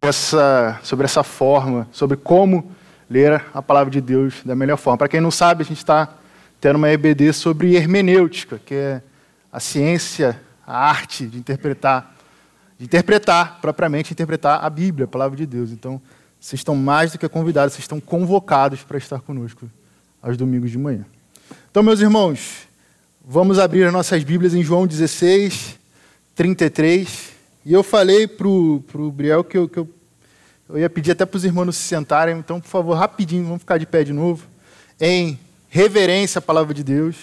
essa, sobre essa forma, sobre como ler a palavra de Deus da melhor forma. Para quem não sabe, a gente está tendo uma EBD sobre hermenêutica, que é a ciência, a arte de interpretar, de interpretar propriamente, interpretar a Bíblia, a palavra de Deus. Então, vocês estão mais do que convidados, vocês estão convocados para estar conosco aos domingos de manhã. Então, meus irmãos, vamos abrir as nossas Bíblias em João 16, 33. E eu falei para o Briel que eu, que eu, eu ia pedir até para os irmãos se sentarem, então, por favor, rapidinho, vamos ficar de pé de novo, em reverência à palavra de Deus.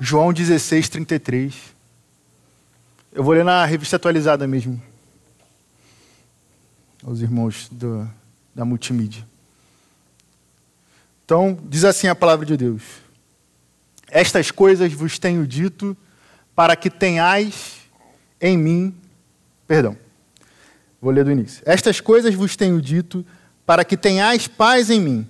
João 16, 33. Eu vou ler na revista atualizada mesmo. Os irmãos do, da multimídia. Então, diz assim a palavra de Deus: Estas coisas vos tenho dito para que tenhais em mim. Perdão, vou ler do início. Estas coisas vos tenho dito para que tenhais paz em mim.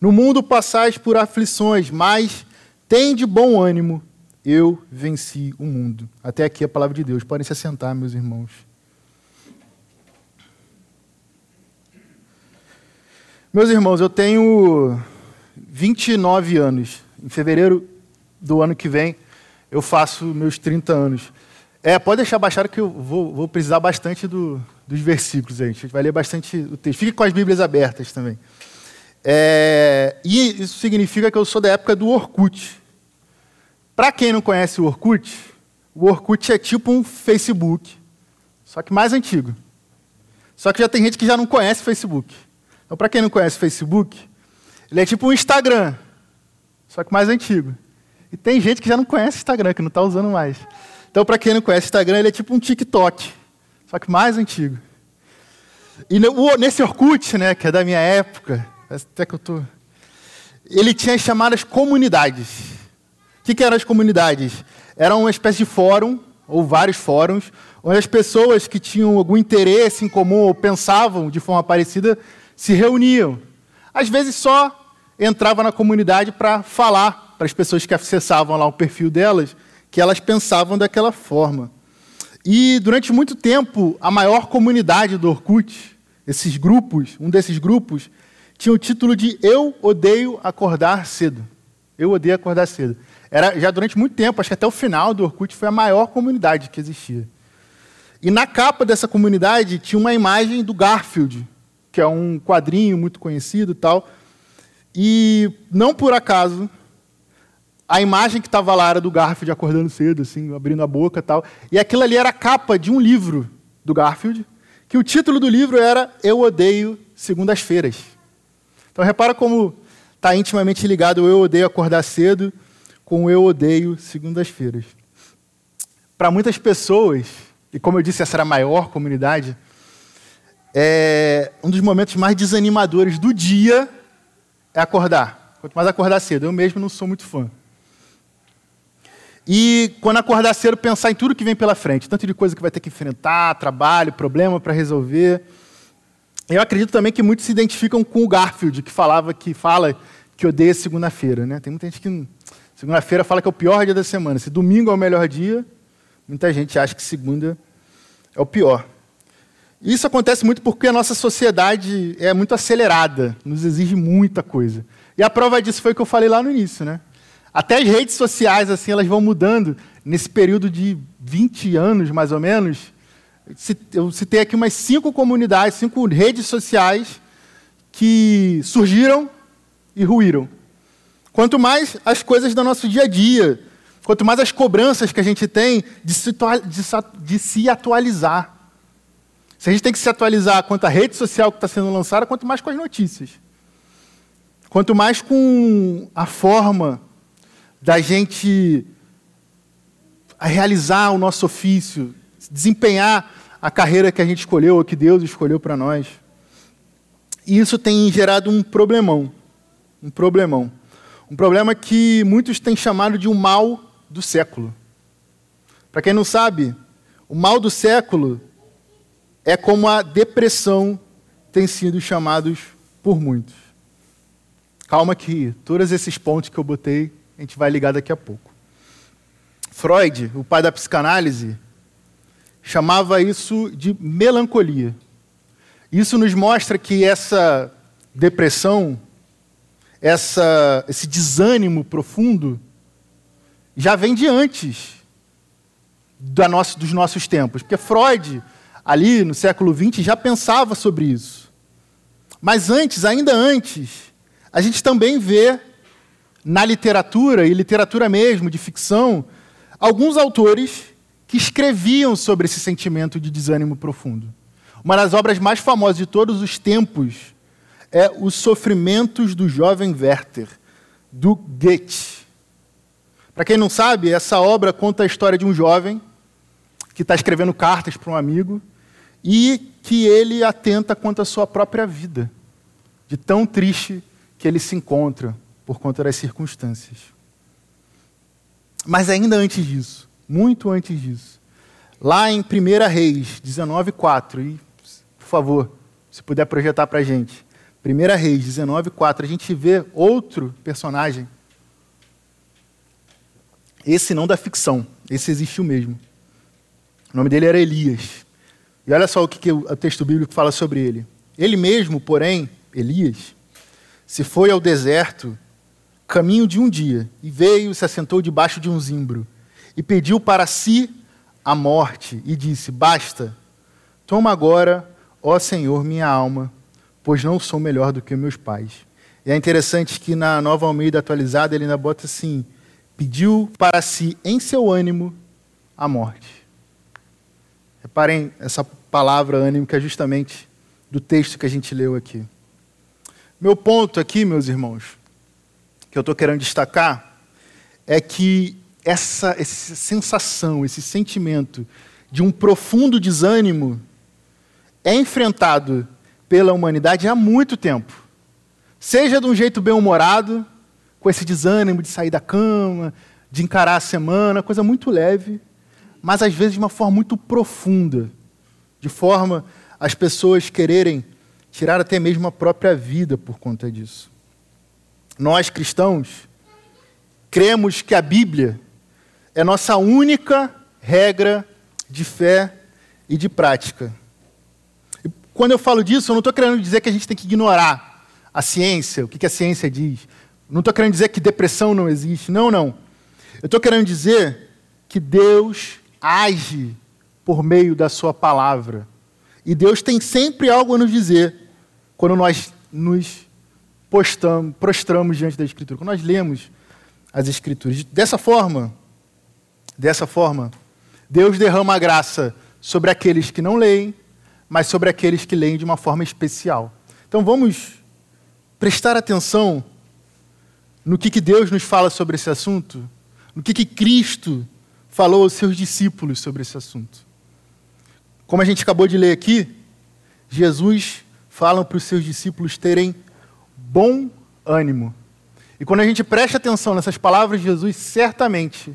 No mundo passais por aflições, mas tem de bom ânimo, eu venci o mundo. Até aqui a palavra de Deus. Podem se assentar, meus irmãos. Meus irmãos, eu tenho 29 anos. Em fevereiro do ano que vem, eu faço meus 30 anos. É, pode deixar baixado que eu vou, vou precisar bastante do, dos versículos. A gente vai ler bastante o texto. Fique com as Bíblias abertas também. É, e isso significa que eu sou da época do Orkut. Para quem não conhece o Orkut, o Orkut é tipo um Facebook, só que mais antigo. Só que já tem gente que já não conhece o Facebook. Então, para quem não conhece o Facebook, ele é tipo um Instagram, só que mais antigo. E tem gente que já não conhece Instagram, que não está usando mais. Então, para quem não conhece Instagram, ele é tipo um TikTok, só que mais antigo. E nesse Orkut, né, que é da minha época, até que eu tô. Ele tinha as chamadas comunidades. O que, que eram as comunidades? Era uma espécie de fórum, ou vários fóruns, onde as pessoas que tinham algum interesse em comum ou pensavam de forma parecida se reuniam. Às vezes só entrava na comunidade para falar para as pessoas que acessavam lá o perfil delas que elas pensavam daquela forma. E durante muito tempo, a maior comunidade do Orkut, esses grupos, um desses grupos, tinha o título de Eu Odeio Acordar Cedo. Eu Odeio Acordar Cedo. Era já durante muito tempo, acho que até o final do Orkut foi a maior comunidade que existia. E na capa dessa comunidade tinha uma imagem do Garfield, que é um quadrinho muito conhecido e tal. E não por acaso a imagem que estava lá era do Garfield acordando cedo, assim, abrindo a boca e tal. E aquilo ali era a capa de um livro do Garfield, que o título do livro era Eu Odeio Segundas-Feiras. Então repara como está intimamente ligado o eu odeio acordar cedo com o eu odeio segundas-feiras. Para muitas pessoas, e como eu disse, essa era a maior comunidade, é um dos momentos mais desanimadores do dia é acordar. Quanto mais acordar cedo, eu mesmo não sou muito fã. E quando acordar cedo, pensar em tudo que vem pela frente, tanto de coisa que vai ter que enfrentar, trabalho, problema para resolver. Eu acredito também que muitos se identificam com o Garfield, que falava que fala que odeia segunda-feira, né? Tem muita gente que segunda-feira fala que é o pior dia da semana. Se domingo é o melhor dia, muita gente acha que segunda é o pior. Isso acontece muito porque a nossa sociedade é muito acelerada, nos exige muita coisa. E a prova disso foi o que eu falei lá no início, né? Até as redes sociais assim, elas vão mudando nesse período de 20 anos, mais ou menos eu citei aqui umas cinco comunidades, cinco redes sociais que surgiram e ruíram. Quanto mais as coisas do nosso dia a dia, quanto mais as cobranças que a gente tem de se, de se atualizar. Se a gente tem que se atualizar quanto à rede social que está sendo lançada, quanto mais com as notícias. Quanto mais com a forma da gente realizar o nosso ofício, desempenhar a carreira que a gente escolheu, ou que Deus escolheu para nós. E isso tem gerado um problemão. Um problemão. Um problema que muitos têm chamado de um mal do século. Para quem não sabe, o mal do século é como a depressão tem sido chamados por muitos. Calma que todos esses pontos que eu botei, a gente vai ligar daqui a pouco. Freud, o pai da psicanálise, chamava isso de melancolia. Isso nos mostra que essa depressão, essa, esse desânimo profundo, já vem de antes da nosso, dos nossos tempos. Porque Freud, ali no século XX, já pensava sobre isso. Mas antes, ainda antes, a gente também vê na literatura, e literatura mesmo, de ficção, alguns autores que escreviam sobre esse sentimento de desânimo profundo. Uma das obras mais famosas de todos os tempos é Os Sofrimentos do Jovem Werther, do Goethe. Para quem não sabe, essa obra conta a história de um jovem que está escrevendo cartas para um amigo e que ele atenta quanto à sua própria vida, de tão triste que ele se encontra por conta das circunstâncias. Mas ainda antes disso, muito antes disso, lá em 1 Reis 19,4, e por favor, se puder projetar para a gente, 1 Reis 19,4, a gente vê outro personagem esse não da ficção, esse existiu mesmo. O nome dele era Elias. E olha só o que, que o texto bíblico fala sobre ele. Ele mesmo, porém, Elias, se foi ao deserto, caminho de um dia, e veio, se assentou debaixo de um zimbro, e pediu para si a morte, e disse: Basta, toma agora, ó Senhor, minha alma, pois não sou melhor do que meus pais. E é interessante que na nova Almeida atualizada ele ainda bota assim: pediu para si em seu ânimo a morte. Reparem essa palavra ânimo que é justamente do texto que a gente leu aqui. Meu ponto aqui, meus irmãos, que eu estou querendo destacar, é que essa, essa sensação, esse sentimento de um profundo desânimo é enfrentado pela humanidade há muito tempo. Seja de um jeito bem-humorado, com esse desânimo de sair da cama, de encarar a semana, coisa muito leve, mas às vezes de uma forma muito profunda, de forma as pessoas quererem tirar até mesmo a própria vida por conta disso. Nós cristãos cremos que a Bíblia é nossa única regra de fé e de prática. E quando eu falo disso, eu não estou querendo dizer que a gente tem que ignorar a ciência, o que a ciência diz. Não estou querendo dizer que depressão não existe. Não, não. Eu estou querendo dizer que Deus age por meio da Sua palavra. E Deus tem sempre algo a nos dizer quando nós nos postamos, prostramos diante da Escritura, quando nós lemos as Escrituras. Dessa forma, dessa forma, Deus derrama a graça sobre aqueles que não leem, mas sobre aqueles que leem de uma forma especial. Então vamos prestar atenção no que, que Deus nos fala sobre esse assunto, no que, que Cristo falou aos seus discípulos sobre esse assunto. Como a gente acabou de ler aqui, Jesus fala para os seus discípulos terem bom ânimo. E quando a gente presta atenção nessas palavras de Jesus, certamente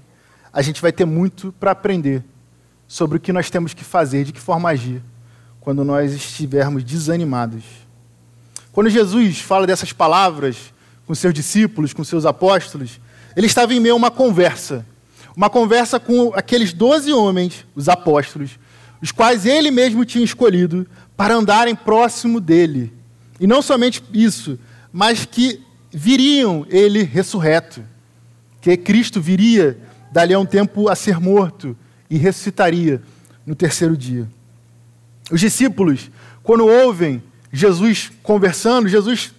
a gente vai ter muito para aprender sobre o que nós temos que fazer, de que forma agir, quando nós estivermos desanimados. Quando Jesus fala dessas palavras, com seus discípulos, com seus apóstolos, ele estava em meio a uma conversa. Uma conversa com aqueles doze homens, os apóstolos, os quais ele mesmo tinha escolhido para andarem próximo dele. E não somente isso, mas que viriam ele ressurreto, que Cristo viria dali a um tempo a ser morto e ressuscitaria no terceiro dia. Os discípulos, quando ouvem Jesus conversando, Jesus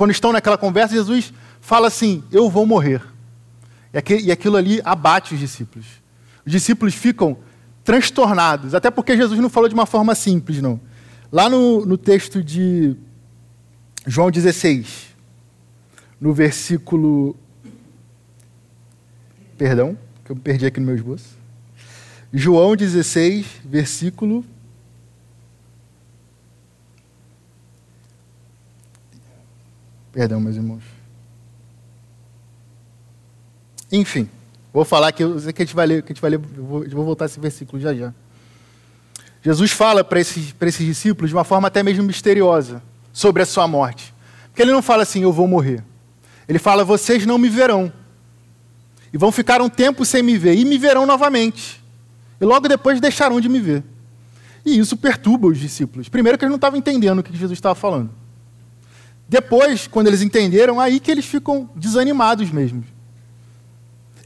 quando estão naquela conversa, Jesus fala assim: Eu vou morrer. E aquilo ali abate os discípulos. Os discípulos ficam transtornados, até porque Jesus não falou de uma forma simples, não. Lá no, no texto de João 16, no versículo. Perdão, que eu perdi aqui no meu esboço. João 16, versículo Perdão, meus irmãos. Enfim, vou falar que, que a gente vai ler, que a gente vai ler, eu vou, vou voltar esse versículo já já. Jesus fala para esses, para esses discípulos de uma forma até mesmo misteriosa sobre a sua morte. Porque ele não fala assim, eu vou morrer. Ele fala, vocês não me verão. E vão ficar um tempo sem me ver, e me verão novamente. e logo depois deixarão de me ver. E isso perturba os discípulos. Primeiro, que eles não estavam entendendo o que Jesus estava falando. Depois, quando eles entenderam, aí que eles ficam desanimados mesmo.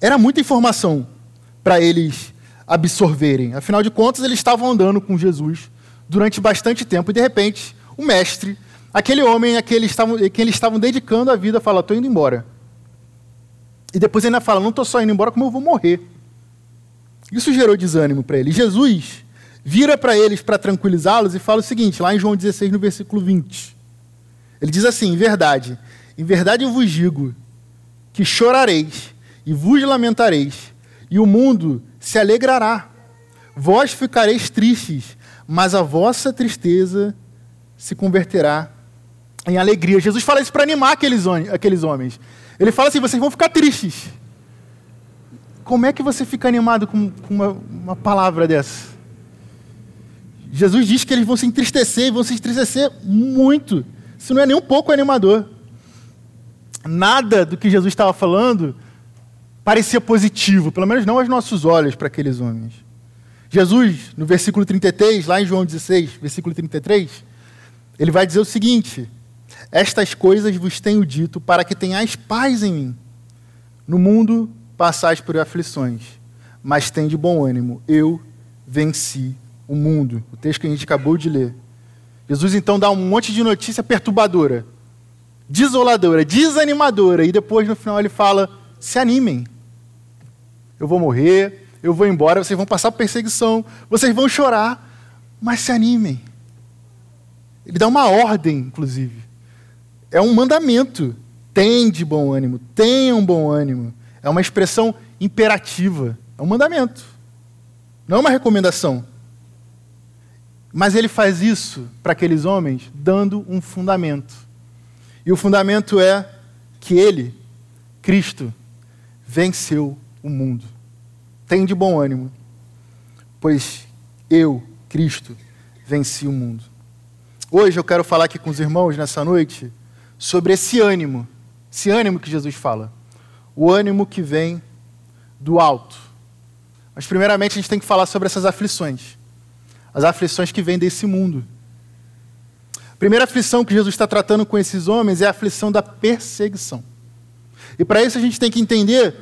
Era muita informação para eles absorverem. Afinal de contas, eles estavam andando com Jesus durante bastante tempo e, de repente, o mestre, aquele homem a quem eles estavam, a quem eles estavam dedicando a vida, fala: Estou indo embora. E depois ainda fala: Não estou só indo embora, como eu vou morrer. Isso gerou desânimo para eles. Jesus vira para eles para tranquilizá-los e fala o seguinte, lá em João 16, no versículo 20. Ele diz assim: Em verdade, em verdade eu vos digo que chorareis e vos lamentareis, e o mundo se alegrará. Vós ficareis tristes, mas a vossa tristeza se converterá em alegria. Jesus fala isso para animar aqueles, aqueles homens. Ele fala assim: vocês vão ficar tristes. Como é que você fica animado com, com uma, uma palavra dessa? Jesus diz que eles vão se entristecer e vão se entristecer muito. Isso não é nem um pouco animador. Nada do que Jesus estava falando parecia positivo, pelo menos não aos nossos olhos para aqueles homens. Jesus, no versículo 33, lá em João 16, versículo 33, ele vai dizer o seguinte: Estas coisas vos tenho dito para que tenhais paz em mim. No mundo passais por aflições, mas tem de bom ânimo. Eu venci o mundo. O texto que a gente acabou de ler. Jesus então dá um monte de notícia perturbadora, desoladora, desanimadora, e depois no final ele fala: se animem. Eu vou morrer, eu vou embora, vocês vão passar perseguição, vocês vão chorar, mas se animem. Ele dá uma ordem, inclusive. É um mandamento. Tem de bom ânimo, tenham bom ânimo. É uma expressão imperativa. É um mandamento. Não é uma recomendação. Mas ele faz isso para aqueles homens dando um fundamento. E o fundamento é que ele, Cristo, venceu o mundo. Tem de bom ânimo, pois eu, Cristo, venci o mundo. Hoje eu quero falar aqui com os irmãos nessa noite sobre esse ânimo, esse ânimo que Jesus fala. O ânimo que vem do alto. Mas primeiramente a gente tem que falar sobre essas aflições as aflições que vêm desse mundo. A primeira aflição que Jesus está tratando com esses homens é a aflição da perseguição. E para isso a gente tem que entender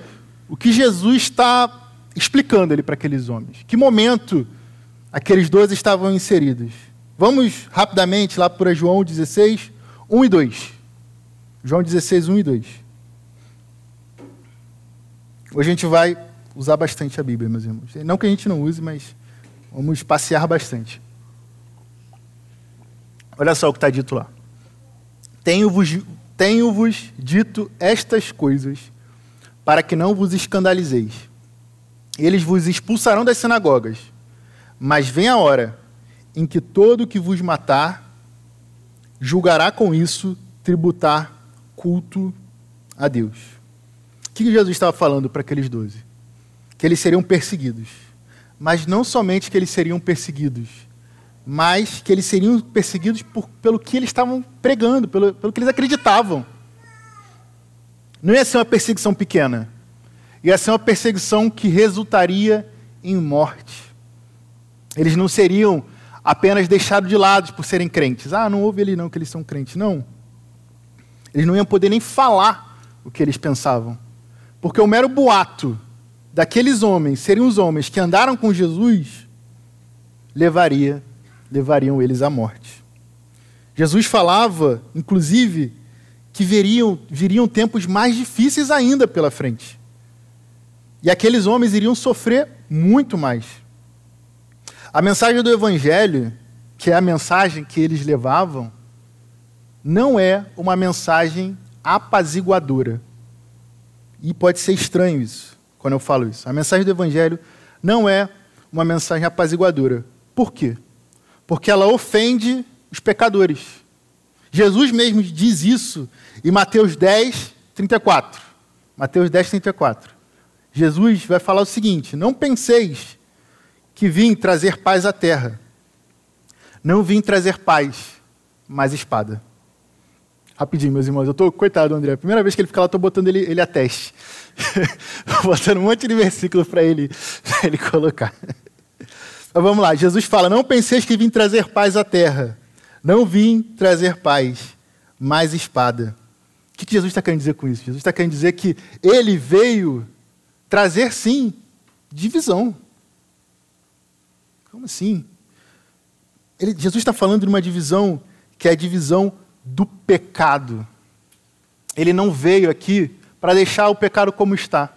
o que Jesus está explicando ali para aqueles homens. Que momento aqueles dois estavam inseridos. Vamos rapidamente lá para João 16, 1 e 2. João 16, 1 e 2. Hoje a gente vai usar bastante a Bíblia, meus irmãos. Não que a gente não use, mas Vamos passear bastante. Olha só o que está dito lá. Tenho-vos tenho -vos dito estas coisas para que não vos escandalizeis. Eles vos expulsarão das sinagogas. Mas vem a hora em que todo que vos matar julgará com isso tributar culto a Deus. O que Jesus estava falando para aqueles doze? Que eles seriam perseguidos mas não somente que eles seriam perseguidos, mas que eles seriam perseguidos por, pelo que eles estavam pregando, pelo, pelo que eles acreditavam. Não ia ser uma perseguição pequena, ia ser uma perseguição que resultaria em morte. Eles não seriam apenas deixados de lado por serem crentes. Ah, não houve ele não que eles são crentes. Não. Eles não iam poder nem falar o que eles pensavam. Porque o mero boato daqueles homens seriam os homens que andaram com Jesus, levaria, levariam eles à morte. Jesus falava, inclusive, que viriam, viriam tempos mais difíceis ainda pela frente. E aqueles homens iriam sofrer muito mais. A mensagem do Evangelho, que é a mensagem que eles levavam, não é uma mensagem apaziguadora. E pode ser estranho isso quando eu falo isso. A mensagem do Evangelho não é uma mensagem apaziguadora. Por quê? Porque ela ofende os pecadores. Jesus mesmo diz isso em Mateus 10, 34. Mateus 10, 34. Jesus vai falar o seguinte: Não penseis que vim trazer paz à terra. Não vim trazer paz, mas espada. Rapidinho, meus irmãos. Eu tô, coitado, André. Primeira vez que ele fica lá, eu tô botando ele, ele a teste. botando um monte de versículo para ele, ele colocar. Mas vamos lá, Jesus fala: Não penseis que vim trazer paz à terra. Não vim trazer paz, mas espada. O que Jesus está querendo dizer com isso? Jesus está querendo dizer que ele veio trazer, sim, divisão. Como assim? Ele, Jesus está falando de uma divisão que é a divisão do pecado. Ele não veio aqui para deixar o pecado como está.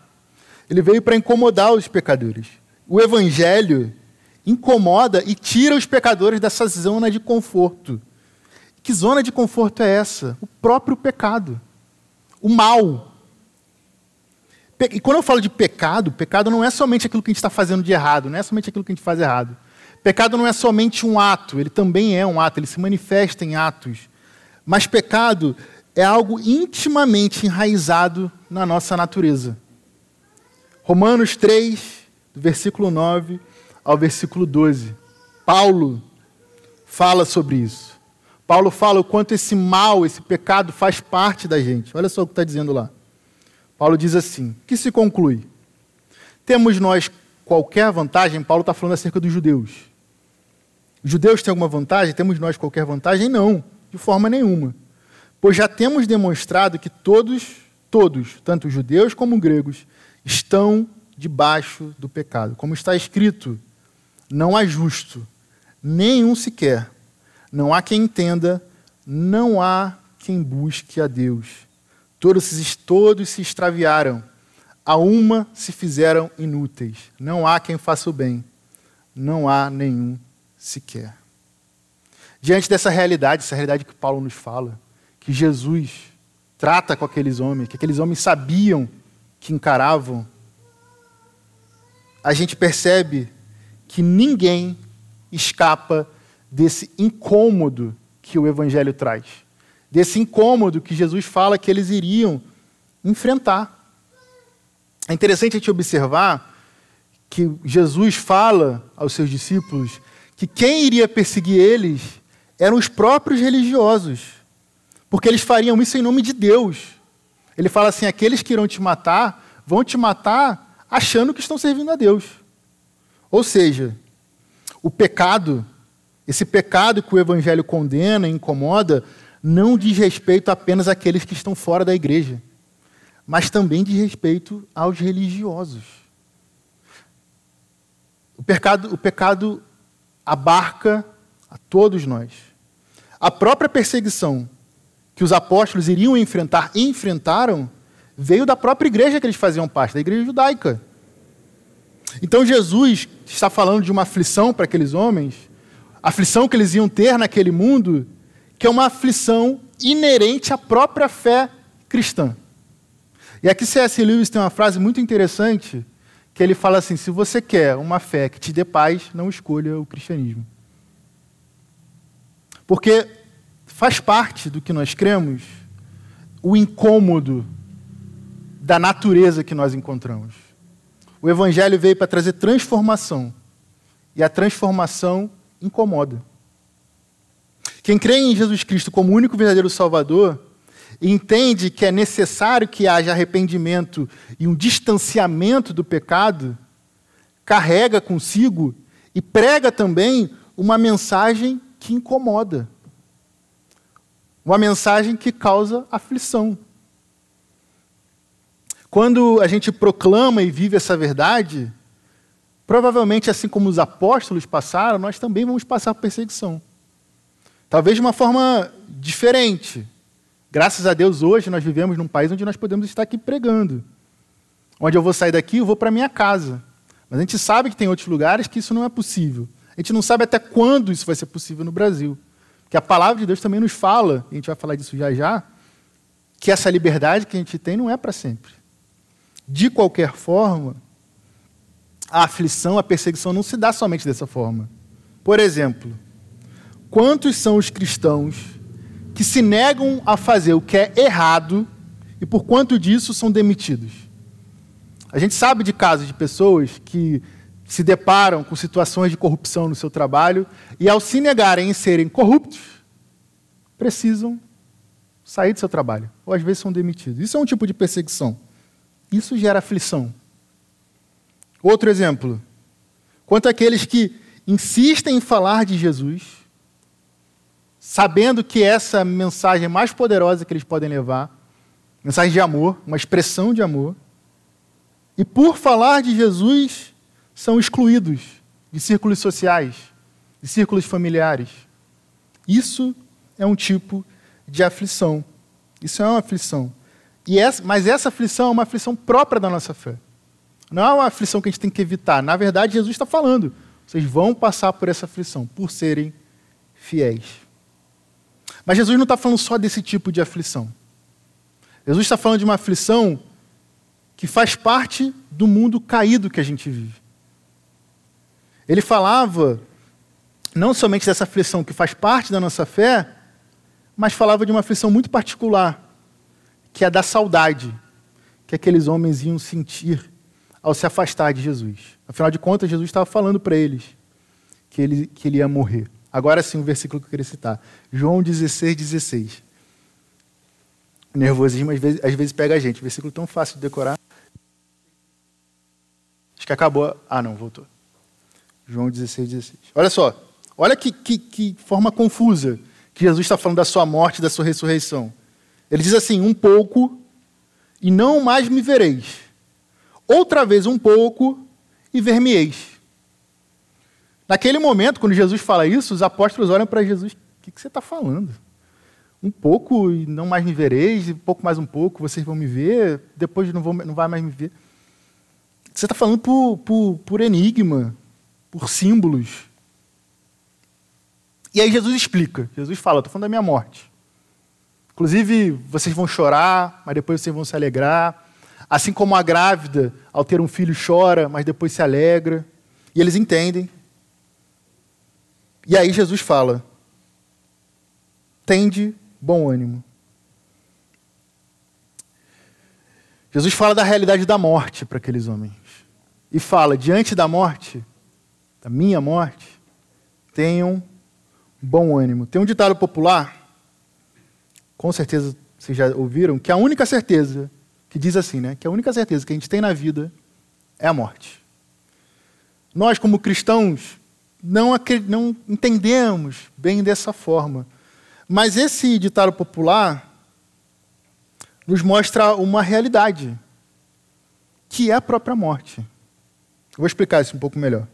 Ele veio para incomodar os pecadores. O Evangelho incomoda e tira os pecadores dessa zona de conforto. Que zona de conforto é essa? O próprio pecado. O mal. E quando eu falo de pecado, pecado não é somente aquilo que a gente está fazendo de errado, não é somente aquilo que a gente faz errado. Pecado não é somente um ato, ele também é um ato, ele se manifesta em atos. Mas pecado é algo intimamente enraizado na nossa natureza. Romanos 3, do versículo 9 ao versículo 12. Paulo fala sobre isso. Paulo fala o quanto esse mal, esse pecado faz parte da gente. Olha só o que está dizendo lá. Paulo diz assim: que se conclui? Temos nós qualquer vantagem? Paulo está falando acerca dos judeus. Judeus têm alguma vantagem? Temos nós qualquer vantagem? Não, de forma nenhuma. Pois já temos demonstrado que todos, todos, tanto judeus como gregos, estão debaixo do pecado. Como está escrito, não há justo, nenhum sequer. Não há quem entenda, não há quem busque a Deus. Todos, todos se extraviaram, a uma se fizeram inúteis. Não há quem faça o bem, não há nenhum sequer. Diante dessa realidade, essa realidade que Paulo nos fala, que Jesus trata com aqueles homens, que aqueles homens sabiam que encaravam, a gente percebe que ninguém escapa desse incômodo que o Evangelho traz desse incômodo que Jesus fala que eles iriam enfrentar. É interessante a gente observar que Jesus fala aos seus discípulos que quem iria perseguir eles eram os próprios religiosos, porque eles fariam isso em nome de Deus. Ele fala assim: aqueles que irão te matar vão te matar achando que estão servindo a Deus. Ou seja, o pecado, esse pecado que o Evangelho condena e incomoda, não diz respeito apenas àqueles que estão fora da igreja, mas também diz respeito aos religiosos. O pecado, o pecado abarca a todos nós. A própria perseguição que os apóstolos iriam enfrentar e enfrentaram veio da própria igreja que eles faziam parte, da igreja judaica. Então Jesus está falando de uma aflição para aqueles homens, aflição que eles iam ter naquele mundo, que é uma aflição inerente à própria fé cristã. E aqui C.S. Lewis tem uma frase muito interessante, que ele fala assim: se você quer uma fé que te dê paz, não escolha o cristianismo. Porque faz parte do que nós cremos o incômodo da natureza que nós encontramos. O Evangelho veio para trazer transformação. E a transformação incomoda. Quem crê em Jesus Cristo como único verdadeiro Salvador, entende que é necessário que haja arrependimento e um distanciamento do pecado, carrega consigo e prega também uma mensagem que incomoda. Uma mensagem que causa aflição. Quando a gente proclama e vive essa verdade, provavelmente, assim como os apóstolos passaram, nós também vamos passar perseguição. Talvez de uma forma diferente. Graças a Deus, hoje nós vivemos num país onde nós podemos estar aqui pregando. Onde eu vou sair daqui, eu vou para minha casa. Mas a gente sabe que tem outros lugares que isso não é possível. A gente não sabe até quando isso vai ser possível no Brasil. Porque a palavra de Deus também nos fala, a gente vai falar disso já já, que essa liberdade que a gente tem não é para sempre. De qualquer forma, a aflição, a perseguição não se dá somente dessa forma. Por exemplo, Quantos são os cristãos que se negam a fazer o que é errado e por quanto disso são demitidos? A gente sabe de casos de pessoas que se deparam com situações de corrupção no seu trabalho e, ao se negarem em serem corruptos, precisam sair do seu trabalho, ou às vezes são demitidos. Isso é um tipo de perseguição. Isso gera aflição. Outro exemplo. Quanto àqueles que insistem em falar de Jesus, sabendo que essa mensagem mais poderosa que eles podem levar, mensagem de amor, uma expressão de amor, e por falar de Jesus, são excluídos de círculos sociais, de círculos familiares. Isso é um tipo de aflição. Isso é uma aflição. E essa, mas essa aflição é uma aflição própria da nossa fé. Não é uma aflição que a gente tem que evitar. Na verdade, Jesus está falando: vocês vão passar por essa aflição, por serem fiéis. Mas Jesus não está falando só desse tipo de aflição. Jesus está falando de uma aflição que faz parte do mundo caído que a gente vive. Ele falava não somente dessa aflição que faz parte da nossa fé, mas falava de uma aflição muito particular, que é da saudade que aqueles homens iam sentir ao se afastar de Jesus. Afinal de contas, Jesus estava falando para eles que ele, que ele ia morrer. Agora sim, o versículo que eu queria citar. João 16, 16. nervosismo às vezes, às vezes pega a gente. Versículo tão fácil de decorar. Acho que acabou. Ah, não, voltou. João 16, 16. Olha só. Olha que, que, que forma confusa que Jesus está falando da sua morte e da sua ressurreição. Ele diz assim: um pouco e não mais me vereis. Outra vez um pouco e ver-me-eis. Naquele momento, quando Jesus fala isso, os apóstolos olham para Jesus: o que, que você está falando? Um pouco e não mais me vereis, um pouco mais um pouco, vocês vão me ver, depois não, vão, não vai mais me ver. Você está falando por, por, por enigma, por símbolos. E aí Jesus explica. Jesus fala: estou falando da minha morte. Inclusive, vocês vão chorar, mas depois vocês vão se alegrar. Assim como a grávida, ao ter um filho, chora, mas depois se alegra. E eles entendem. E aí Jesus fala: tende bom ânimo. Jesus fala da realidade da morte para aqueles homens. E fala: diante da morte, da minha morte, tenham bom ânimo. Tem um ditado popular, com certeza vocês já ouviram, que a única certeza, que diz assim, né? Que a única certeza que a gente tem na vida é a morte. Nós, como cristãos, não, não entendemos bem dessa forma. Mas esse ditado popular nos mostra uma realidade, que é a própria morte. Vou explicar isso um pouco melhor.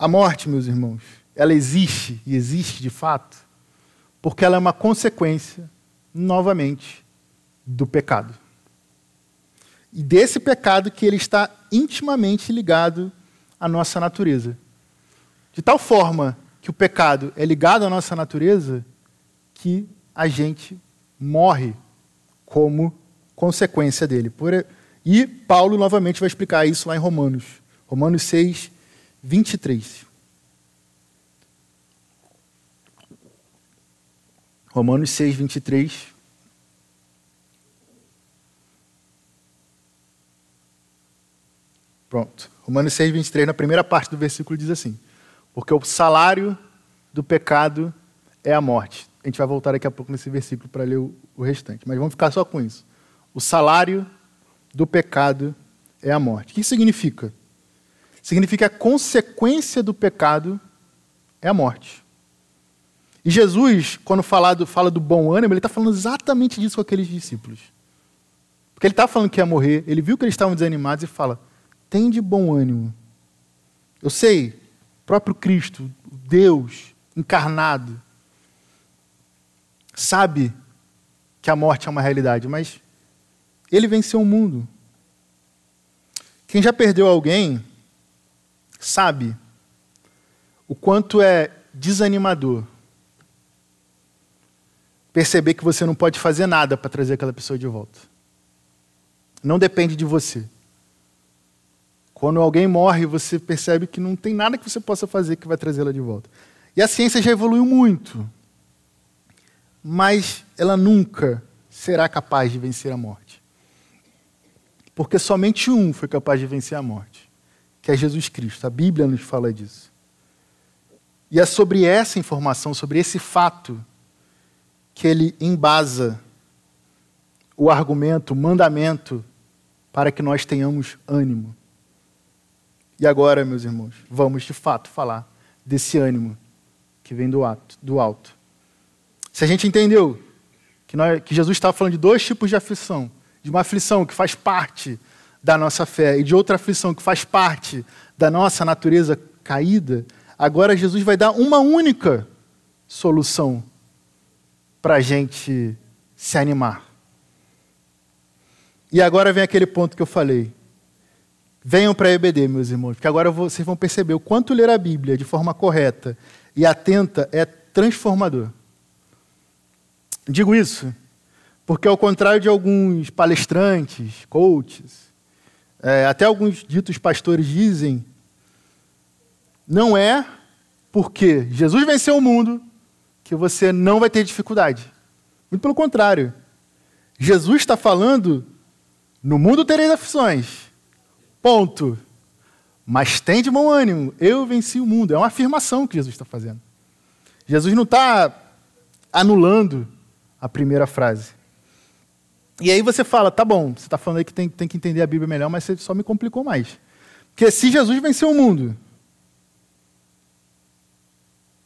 A morte, meus irmãos, ela existe e existe de fato, porque ela é uma consequência, novamente, do pecado. E desse pecado que ele está intimamente ligado à nossa natureza. De tal forma que o pecado é ligado à nossa natureza que a gente morre como consequência dele. E Paulo novamente vai explicar isso lá em Romanos. Romanos 6, 23. Romanos 6, 23. Pronto. Romanos 6, 23, na primeira parte do versículo, diz assim: Porque o salário do pecado é a morte. A gente vai voltar daqui a pouco nesse versículo para ler o, o restante, mas vamos ficar só com isso. O salário do pecado é a morte. O que significa? Significa que a consequência do pecado é a morte. E Jesus, quando fala do, fala do bom ânimo, ele está falando exatamente disso com aqueles discípulos. Porque ele está falando que ia morrer, ele viu que eles estavam desanimados e fala: tem de bom ânimo. Eu sei, próprio Cristo, Deus encarnado, sabe que a morte é uma realidade, mas ele venceu o mundo. Quem já perdeu alguém sabe o quanto é desanimador perceber que você não pode fazer nada para trazer aquela pessoa de volta. Não depende de você. Quando alguém morre, você percebe que não tem nada que você possa fazer que vai trazê-la de volta. E a ciência já evoluiu muito, mas ela nunca será capaz de vencer a morte. Porque somente um foi capaz de vencer a morte, que é Jesus Cristo. A Bíblia nos fala disso. E é sobre essa informação, sobre esse fato, que ele embasa o argumento, o mandamento, para que nós tenhamos ânimo. E agora, meus irmãos, vamos de fato falar desse ânimo que vem do, ato, do alto. Se a gente entendeu que, nós, que Jesus estava falando de dois tipos de aflição, de uma aflição que faz parte da nossa fé e de outra aflição que faz parte da nossa natureza caída, agora Jesus vai dar uma única solução para a gente se animar. E agora vem aquele ponto que eu falei. Venham para a EBD, meus irmãos, porque agora vocês vão perceber o quanto ler a Bíblia de forma correta e atenta é transformador. Digo isso porque, ao contrário de alguns palestrantes, coaches, é, até alguns ditos pastores dizem, não é porque Jesus venceu o mundo que você não vai ter dificuldade. Muito pelo contrário. Jesus está falando: no mundo tereis aflições. Ponto. Mas tem de bom ânimo, eu venci o mundo. É uma afirmação que Jesus está fazendo. Jesus não está anulando a primeira frase. E aí você fala, tá bom, você está falando aí que tem, tem que entender a Bíblia melhor, mas você só me complicou mais. Porque se Jesus venceu o mundo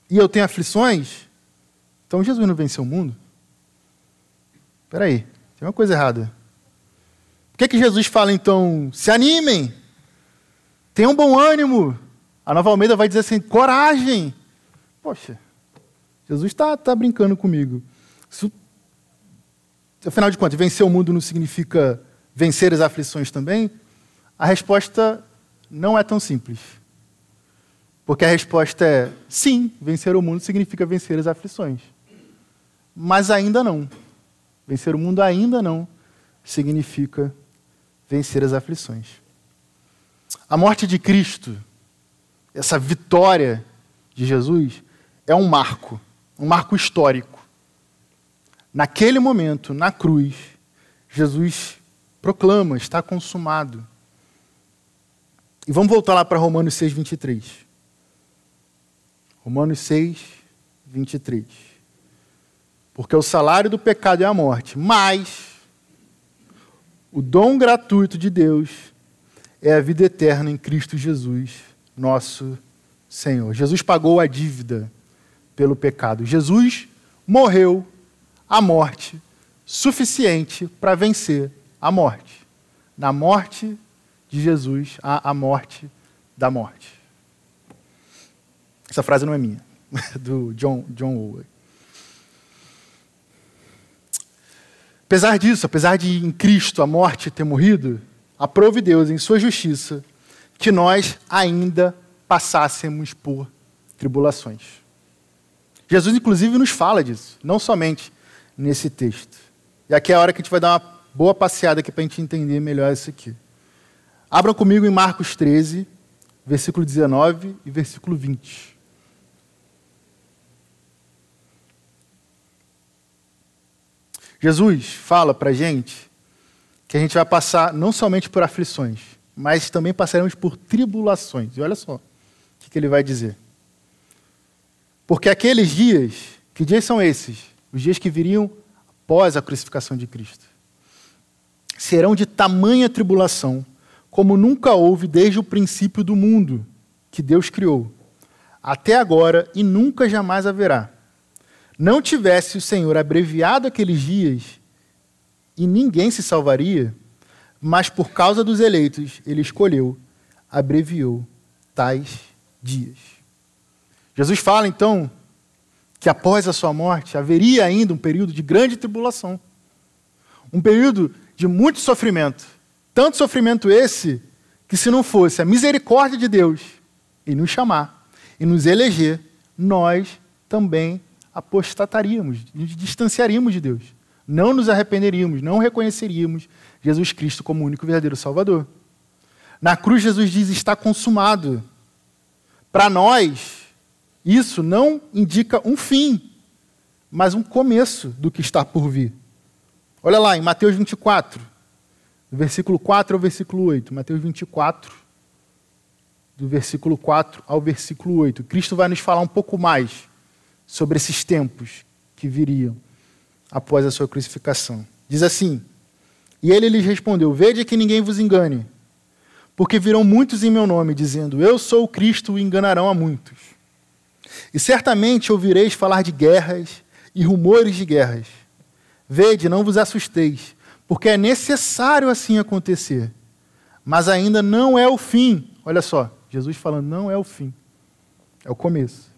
e eu tenho aflições, então Jesus não venceu o mundo? Espera aí, tem uma coisa errada. Por que, que Jesus fala então, se animem, tenham bom ânimo? A Nova Almeida vai dizer assim, coragem. Poxa, Jesus está tá brincando comigo. Isso, afinal de contas, vencer o mundo não significa vencer as aflições também? A resposta não é tão simples. Porque a resposta é sim, vencer o mundo significa vencer as aflições. Mas ainda não. Vencer o mundo ainda não significa vencer as aflições. A morte de Cristo, essa vitória de Jesus, é um marco, um marco histórico. Naquele momento, na cruz, Jesus proclama: está consumado. E vamos voltar lá para Romanos 6, 23. Romanos 6, 23. Porque o salário do pecado é a morte, mas o dom gratuito de Deus é a vida eterna em Cristo Jesus, nosso Senhor. Jesus pagou a dívida pelo pecado. Jesus morreu a morte suficiente para vencer a morte. Na morte de Jesus, há a morte da morte. Essa frase não é minha, do John, John Owen. Apesar disso, apesar de em Cristo a morte ter morrido, aprove Deus em sua justiça que nós ainda passássemos por tribulações. Jesus, inclusive, nos fala disso, não somente nesse texto. E aqui é a hora que a gente vai dar uma boa passeada aqui para a gente entender melhor isso aqui. Abram comigo em Marcos 13, versículo 19 e versículo 20. Jesus fala para a gente que a gente vai passar não somente por aflições, mas também passaremos por tribulações. E olha só o que ele vai dizer. Porque aqueles dias, que dias são esses? Os dias que viriam após a crucificação de Cristo. Serão de tamanha tribulação, como nunca houve desde o princípio do mundo que Deus criou, até agora e nunca jamais haverá não tivesse o Senhor abreviado aqueles dias e ninguém se salvaria, mas por causa dos eleitos, ele escolheu, abreviou tais dias. Jesus fala então que após a sua morte haveria ainda um período de grande tribulação, um período de muito sofrimento, tanto sofrimento esse que se não fosse a misericórdia de Deus em nos chamar e nos eleger, nós também apostataríamos, nos distanciaríamos de Deus. Não nos arrependeríamos, não reconheceríamos Jesus Cristo como o único verdadeiro Salvador. Na cruz, Jesus diz: está consumado. Para nós, isso não indica um fim, mas um começo do que está por vir. Olha lá, em Mateus 24, do versículo 4 ao versículo 8. Mateus 24, do versículo 4 ao versículo 8. Cristo vai nos falar um pouco mais sobre esses tempos que viriam após a sua crucificação. Diz assim: E ele lhes respondeu: Vede que ninguém vos engane, Porque virão muitos em meu nome, dizendo: Eu sou o Cristo, e enganarão a muitos. E certamente ouvireis falar de guerras e rumores de guerras. Vede, não vos assusteis, porque é necessário assim acontecer. Mas ainda não é o fim. Olha só, Jesus falando, não é o fim. É o começo.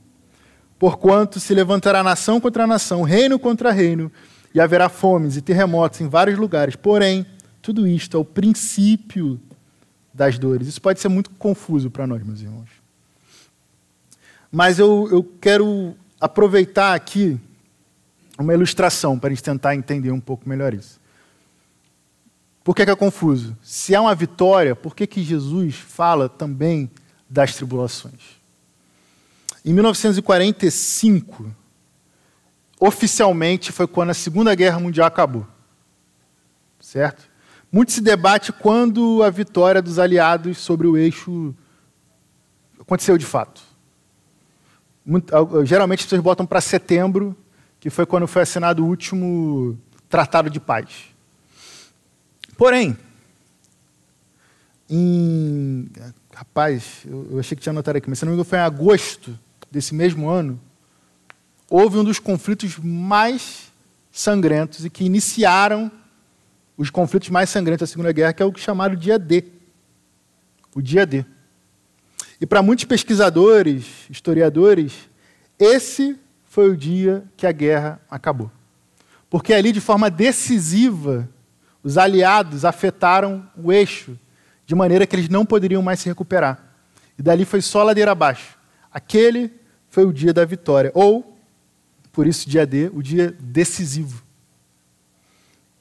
Porquanto se levantará nação contra nação, reino contra reino, e haverá fomes e terremotos em vários lugares. Porém, tudo isto é o princípio das dores. Isso pode ser muito confuso para nós, meus irmãos. Mas eu, eu quero aproveitar aqui uma ilustração para a gente tentar entender um pouco melhor isso. Por que, que é confuso? Se há uma vitória, por que, que Jesus fala também das tribulações? Em 1945, oficialmente foi quando a Segunda Guerra Mundial acabou. Certo? Muito se debate quando a vitória dos aliados sobre o eixo aconteceu de fato. Muito, geralmente as pessoas botam para setembro, que foi quando foi assinado o último tratado de paz. Porém, em. Rapaz, eu, eu achei que tinha anotado aqui, mas se não me engano, foi em agosto desse mesmo ano, houve um dos conflitos mais sangrentos e que iniciaram os conflitos mais sangrentos da Segunda Guerra, que é o chamado Dia D. O Dia D. E para muitos pesquisadores, historiadores, esse foi o dia que a guerra acabou. Porque ali, de forma decisiva, os aliados afetaram o eixo, de maneira que eles não poderiam mais se recuperar. E dali foi só ladeira abaixo. Aquele foi o dia da vitória. Ou, por isso, dia D, o dia decisivo.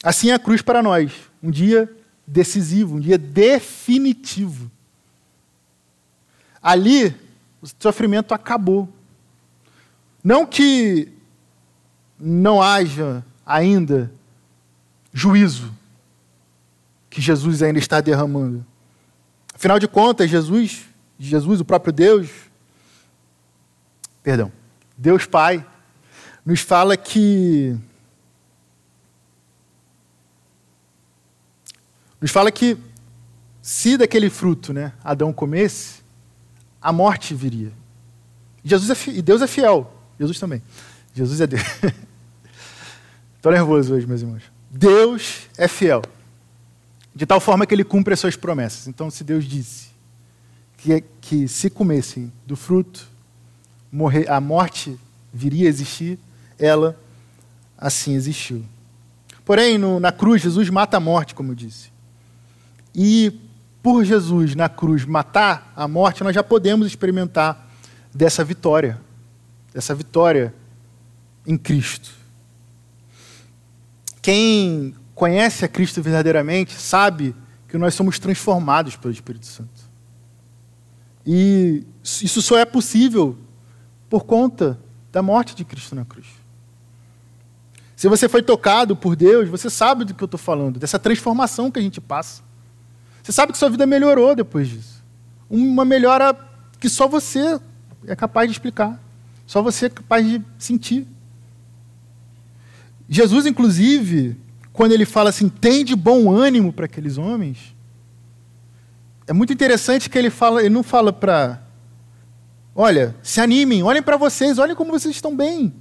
Assim é a cruz para nós, um dia decisivo, um dia definitivo. Ali, o sofrimento acabou. Não que não haja ainda juízo que Jesus ainda está derramando. Afinal de contas, Jesus, Jesus, o próprio Deus, perdão, Deus Pai, nos fala que Nos fala que se daquele fruto né, Adão comesse, a morte viria. Jesus é e Deus é fiel. Jesus também. Jesus é Deus. Estou nervoso hoje, meus irmãos. Deus é fiel. De tal forma que ele cumpre as suas promessas. Então, se Deus disse que, que se comessem do fruto, morrer, a morte viria a existir, ela assim existiu. Porém, no, na cruz, Jesus mata a morte, como eu disse. E por Jesus na cruz matar a morte, nós já podemos experimentar dessa vitória, dessa vitória em Cristo. Quem conhece a Cristo verdadeiramente sabe que nós somos transformados pelo Espírito Santo. E isso só é possível por conta da morte de Cristo na cruz. Se você foi tocado por Deus, você sabe do que eu estou falando, dessa transformação que a gente passa. Você sabe que sua vida melhorou depois disso. Uma melhora que só você é capaz de explicar. Só você é capaz de sentir. Jesus, inclusive, quando ele fala assim, tem de bom ânimo para aqueles homens, é muito interessante que ele fala, ele não fala para, olha, se animem, olhem para vocês, olhem como vocês estão bem.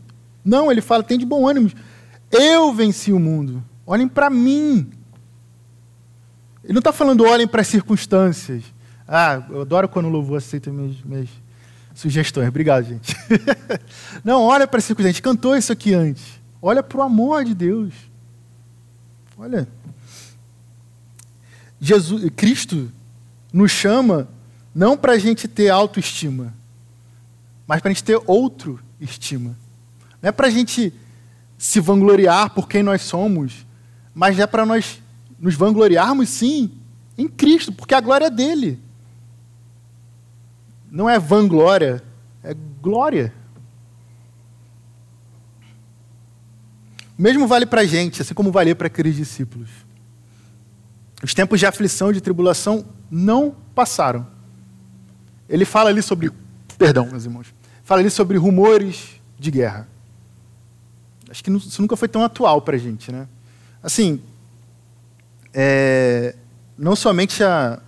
Não, ele fala, tem de bom ânimo. Eu venci o mundo. Olhem para mim. Ele não está falando olhem para as circunstâncias. Ah, eu adoro quando o louvor aceita minhas, minhas sugestões. Obrigado, gente. não, olha para as circunstâncias. A gente cantou isso aqui antes. Olha para o amor de Deus. Olha. Jesus, Cristo nos chama não para a gente ter autoestima, mas para a gente ter outro estima. Não é para a gente se vangloriar por quem nós somos, mas é para nós nos vangloriarmos, sim, em Cristo, porque a glória é dele. Não é vanglória, é glória. O mesmo vale para a gente, assim como vale para aqueles discípulos. Os tempos de aflição e de tribulação não passaram. Ele fala ali sobre, perdão, meus irmãos, fala ali sobre rumores de guerra. Acho que isso nunca foi tão atual para a gente, né? Assim, é, não somente a,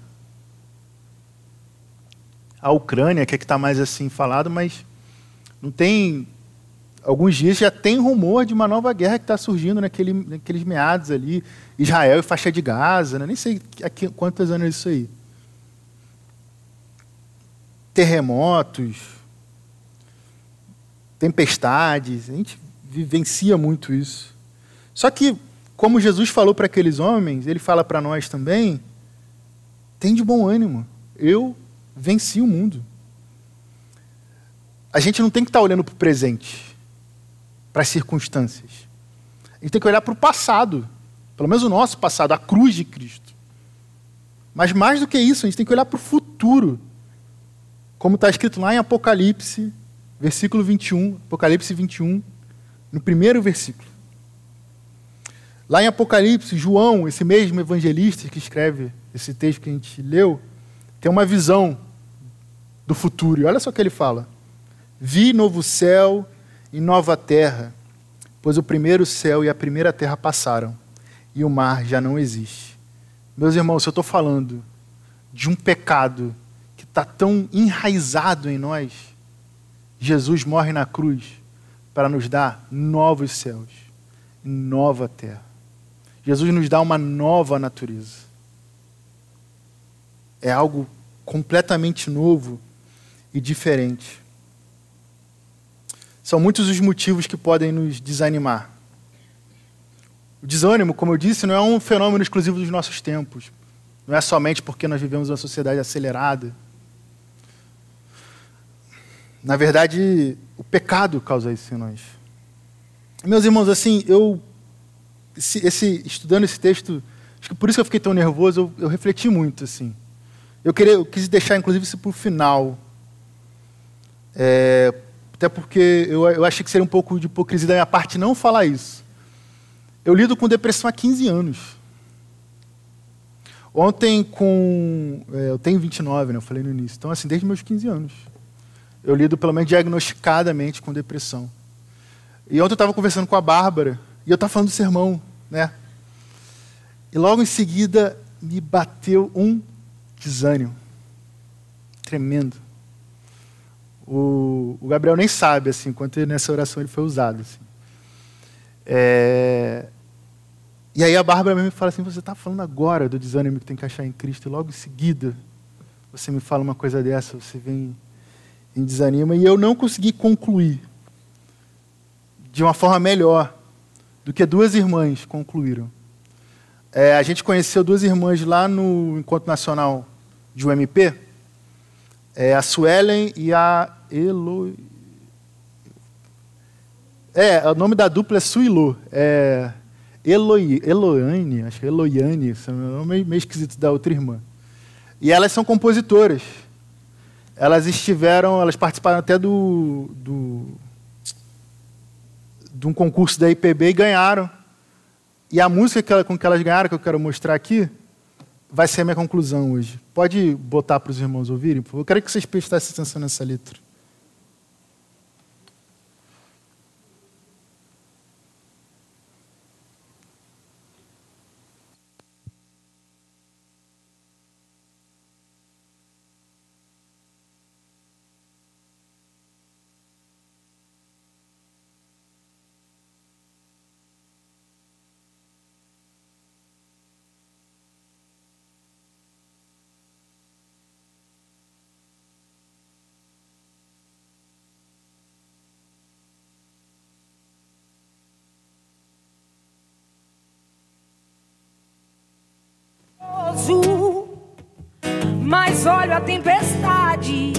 a Ucrânia, que é que está mais assim falado, mas não tem. Alguns dias já tem rumor de uma nova guerra que está surgindo naquele, naqueles meados ali. Israel e faixa de Gaza, né? nem sei aqui, quantos anos é isso aí. Terremotos, tempestades, a gente vivencia muito isso. Só que, como Jesus falou para aqueles homens, ele fala para nós também: tem de bom ânimo, eu venci o mundo. A gente não tem que estar tá olhando para o presente, para as circunstâncias. A gente tem que olhar para o passado, pelo menos o nosso passado, a cruz de Cristo. Mas mais do que isso, a gente tem que olhar para o futuro. Como está escrito lá em Apocalipse, versículo 21, Apocalipse 21, no primeiro versículo. Lá em Apocalipse, João, esse mesmo evangelista que escreve esse texto que a gente leu, tem uma visão do futuro. E olha só o que ele fala: Vi novo céu e nova terra, pois o primeiro céu e a primeira terra passaram, e o mar já não existe. Meus irmãos, eu estou falando de um pecado que está tão enraizado em nós, Jesus morre na cruz para nos dar novos céus e nova terra. Jesus nos dá uma nova natureza. É algo completamente novo e diferente. São muitos os motivos que podem nos desanimar. O desânimo, como eu disse, não é um fenômeno exclusivo dos nossos tempos. Não é somente porque nós vivemos uma sociedade acelerada. Na verdade, o pecado causa isso em nós. Meus irmãos, assim, eu esse, esse, estudando esse texto, acho que por isso que eu fiquei tão nervoso, eu, eu refleti muito, assim. Eu, queria, eu quis deixar, inclusive, isso para o final. É, até porque eu, eu achei que seria um pouco de hipocrisia da minha parte não falar isso. Eu lido com depressão há 15 anos. Ontem, com. É, eu tenho 29, né? Eu falei no início. Então, assim, desde meus 15 anos. Eu lido, pelo menos, diagnosticadamente com depressão. E ontem eu estava conversando com a Bárbara. E eu estava falando do sermão, né? E logo em seguida me bateu um desânimo tremendo. O, o Gabriel nem sabe assim quanto nessa oração ele foi usado. Assim. É... E aí a Bárbara me fala assim: você está falando agora do desânimo que tem que achar em Cristo, e logo em seguida você me fala uma coisa dessa, você vem em desanima, e eu não consegui concluir de uma forma melhor do que duas irmãs concluíram. É, a gente conheceu duas irmãs lá no Encontro Nacional de UMP, é, a Suelen e a Elo... É, o nome da dupla é Suilô. É Eloi, Eloane, acho que é Eloiane, é um nome meio esquisito da outra irmã. E elas são compositoras. Elas estiveram, elas participaram até do, do de um concurso da IPB e ganharam. E a música com que elas ganharam, que eu quero mostrar aqui, vai ser a minha conclusão hoje. Pode botar para os irmãos ouvirem? Eu quero que vocês prestassem atenção nessa letra. Olho a tempestade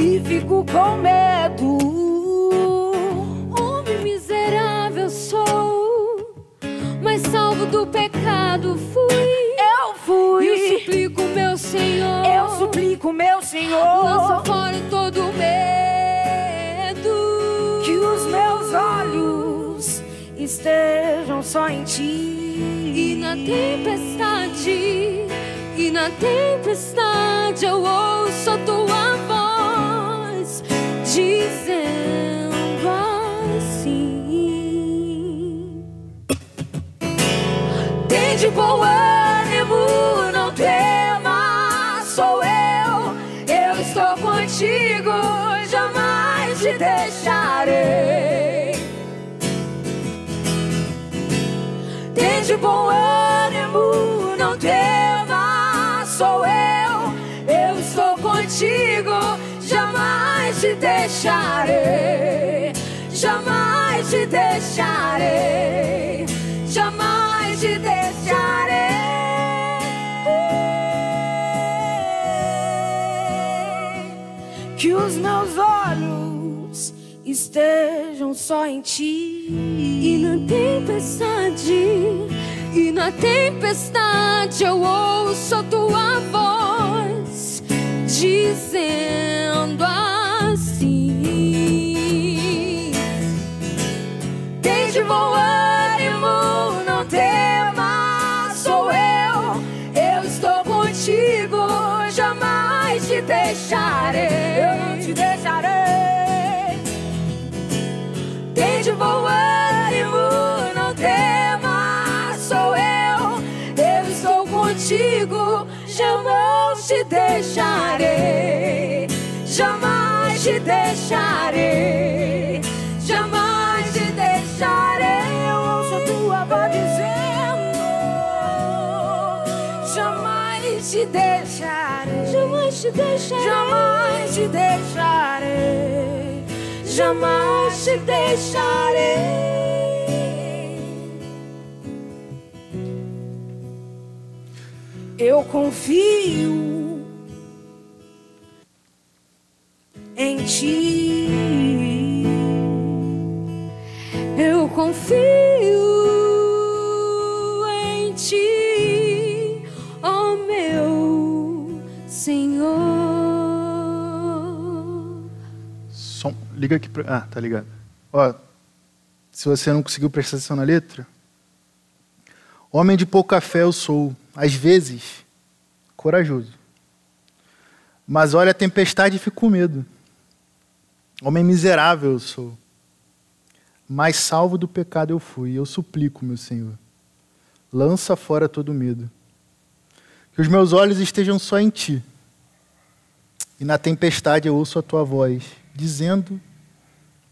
e fico com medo. Homem miserável sou, mas salvo do pecado fui. Eu fui. Eu suplico meu Senhor. Eu suplico meu Senhor. Lança fora todo medo. Que os meus olhos estejam só em ti. E na tempestade na tempestade eu ouço tua voz dizendo assim: Tem de bom ânimo, não temas, sou eu, eu estou contigo, jamais te deixarei. Tem de bom ânimo. Te deixarei, jamais te deixarei, jamais te deixarei. Que os meus olhos estejam só em ti. E na tempestade, e na tempestade eu ouço a tua voz dizendo deixarei, eu não te deixarei. Tem de bom ânimo, não temas, sou eu, eu estou contigo, jamais te deixarei, jamais te deixarei, Jamais te deixarei. jamais te deixarei, jamais te deixarei. Eu confio em ti. Eu confio liga aqui pra. Ah, tá ligado. Ó, se você não conseguiu prestar atenção na letra. Homem de pouca fé eu sou, às vezes, corajoso. Mas olha a tempestade e fico com medo. Homem miserável eu sou. Mas salvo do pecado eu fui. Eu suplico, meu Senhor. Lança fora todo medo. Que os meus olhos estejam só em ti. E na tempestade eu ouço a tua voz, dizendo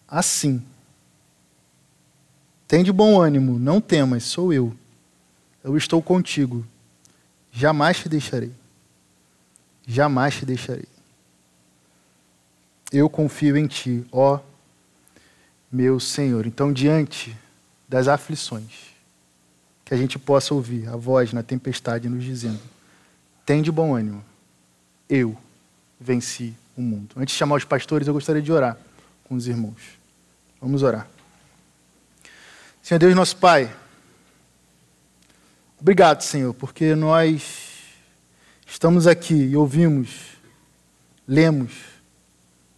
assim: Tem de bom ânimo, não temas, sou eu. Eu estou contigo. Jamais te deixarei. Jamais te deixarei. Eu confio em ti, ó meu Senhor. Então, diante das aflições, que a gente possa ouvir a voz na tempestade nos dizendo: Tem de bom ânimo, eu venci o mundo. Antes de chamar os pastores, eu gostaria de orar com os irmãos. Vamos orar. Senhor Deus, nosso Pai, obrigado, Senhor, porque nós estamos aqui e ouvimos, lemos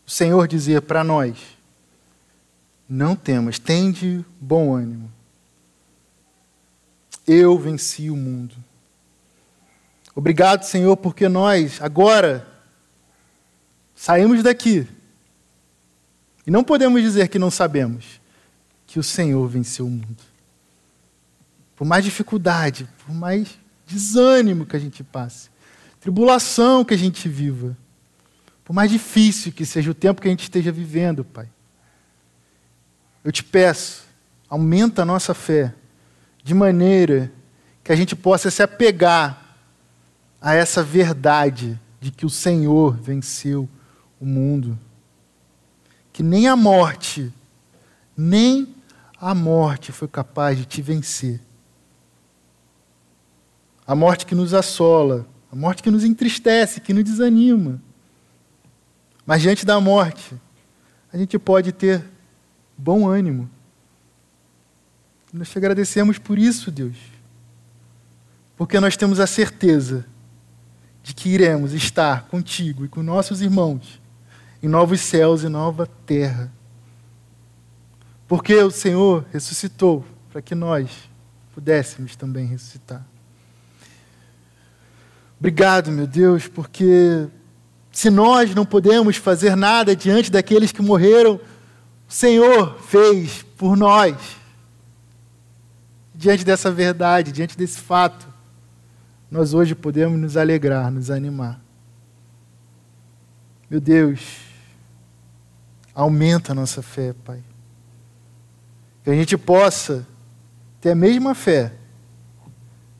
o Senhor dizer para nós: não temas, tende bom ânimo. Eu venci o mundo. Obrigado, Senhor, porque nós agora saímos daqui e não podemos dizer que não sabemos que o Senhor venceu o mundo. Por mais dificuldade, por mais desânimo que a gente passe, tribulação que a gente viva, por mais difícil que seja o tempo que a gente esteja vivendo, Pai. Eu te peço, aumenta a nossa fé, de maneira que a gente possa se apegar a essa verdade de que o Senhor venceu o mundo. Que nem a morte, nem a morte foi capaz de te vencer. A morte que nos assola, a morte que nos entristece, que nos desanima. Mas diante da morte, a gente pode ter bom ânimo. Nós te agradecemos por isso, Deus. Porque nós temos a certeza de que iremos estar contigo e com nossos irmãos em novos céus e nova terra. Porque o Senhor ressuscitou para que nós pudéssemos também ressuscitar. Obrigado, meu Deus, porque se nós não podemos fazer nada diante daqueles que morreram, o Senhor fez por nós. Diante dessa verdade, diante desse fato, nós hoje podemos nos alegrar, nos animar. Meu Deus, Aumenta a nossa fé, Pai. Que a gente possa ter a mesma fé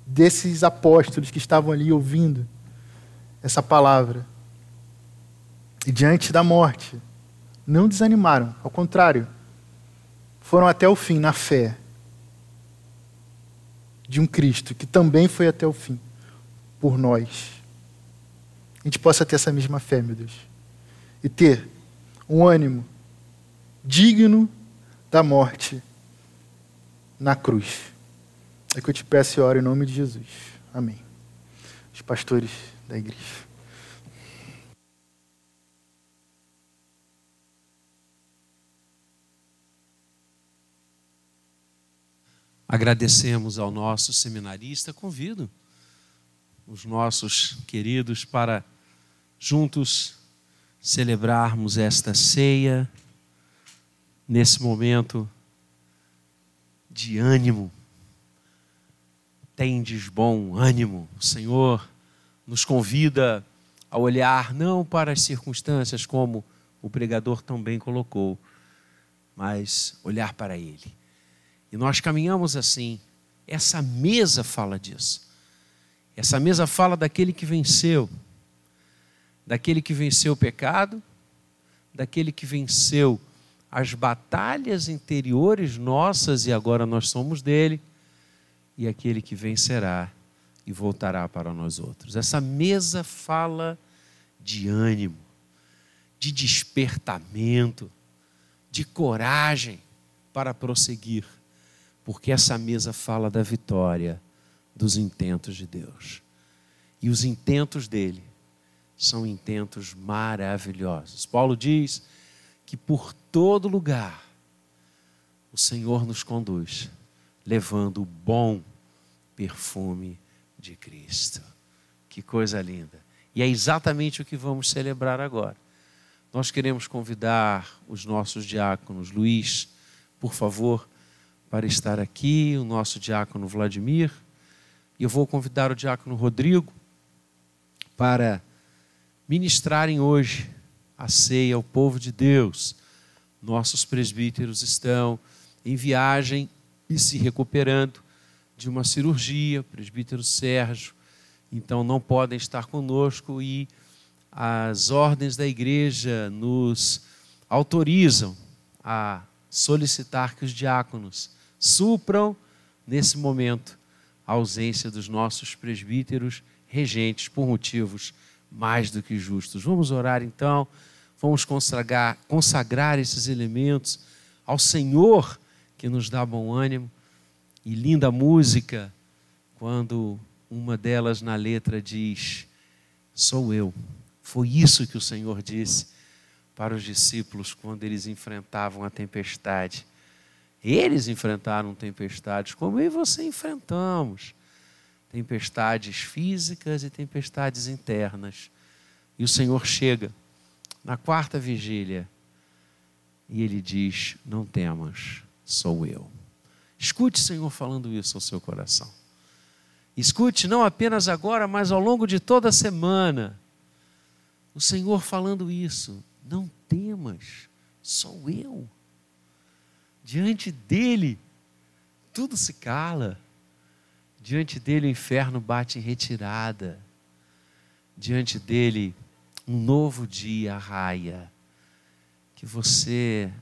desses apóstolos que estavam ali ouvindo essa palavra. E diante da morte, não desanimaram, ao contrário, foram até o fim na fé de um Cristo que também foi até o fim por nós. A gente possa ter essa mesma fé, meu Deus, e ter um ânimo digno da morte na cruz. É que eu te peço e oro em nome de Jesus. Amém. Os pastores da igreja. Agradecemos ao nosso seminarista. Convido os nossos queridos para juntos celebrarmos esta ceia nesse momento de ânimo. Tendes bom ânimo. O Senhor nos convida a olhar não para as circunstâncias, como o pregador também colocou, mas olhar para Ele. E nós caminhamos assim. Essa mesa fala disso. Essa mesa fala daquele que venceu, daquele que venceu o pecado, daquele que venceu as batalhas interiores nossas e agora nós somos dele, e aquele que vencerá e voltará para nós outros. Essa mesa fala de ânimo, de despertamento, de coragem para prosseguir, porque essa mesa fala da vitória dos intentos de Deus. E os intentos dele são intentos maravilhosos. Paulo diz que por todo lugar o Senhor nos conduz, levando o bom perfume de Cristo. Que coisa linda. E é exatamente o que vamos celebrar agora. Nós queremos convidar os nossos diáconos, Luiz, por favor, para estar aqui, o nosso diácono Vladimir, e eu vou convidar o diácono Rodrigo para ministrarem hoje a ceia ao povo de Deus. Nossos presbíteros estão em viagem e se recuperando de uma cirurgia, presbítero Sérgio, então não podem estar conosco e as ordens da igreja nos autorizam a solicitar que os diáconos supram nesse momento a ausência dos nossos presbíteros regentes por motivos mais do que justos. Vamos orar então, vamos consagrar, consagrar esses elementos ao Senhor que nos dá bom ânimo e linda música quando uma delas na letra diz: Sou eu. Foi isso que o Senhor disse para os discípulos quando eles enfrentavam a tempestade. Eles enfrentaram tempestades como eu e você enfrentamos tempestades físicas e tempestades internas. E o Senhor chega na quarta vigília e ele diz: Não temas, sou eu. Escute o Senhor falando isso ao seu coração. Escute não apenas agora, mas ao longo de toda a semana. O Senhor falando isso. Não temas, sou eu. Diante dele, tudo se cala. Diante dele o inferno bate em retirada. Diante dele um novo dia raia. Que você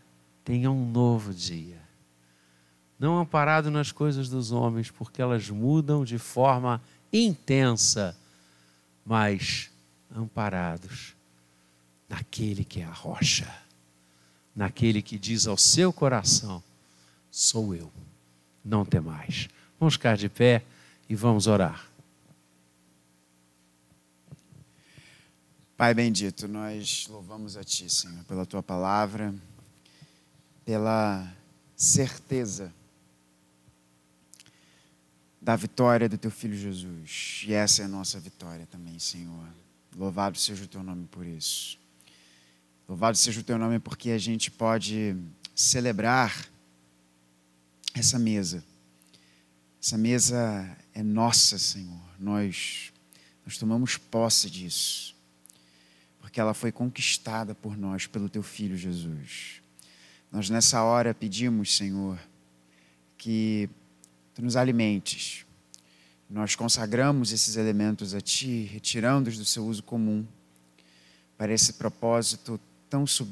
tenha um novo dia. Não amparado nas coisas dos homens, porque elas mudam de forma intensa, mas amparados naquele que é a rocha, naquele que diz ao seu coração: sou eu, não tem mais. Vamos ficar de pé e vamos orar. Pai bendito, nós louvamos a Ti, Senhor, pela Tua palavra, pela certeza da vitória do Teu Filho Jesus. E essa é a nossa vitória também, Senhor. Louvado seja o Teu nome por isso. Louvado seja o Teu nome porque a gente pode celebrar essa mesa essa mesa é nossa, Senhor. Nós, nós tomamos posse disso. porque ela foi conquistada por nós, pelo teu filho Jesus. Nós nessa hora pedimos, Senhor, que tu nos alimentes. Nós consagramos esses elementos a ti, retirando-os do seu uso comum, para esse propósito tão sublime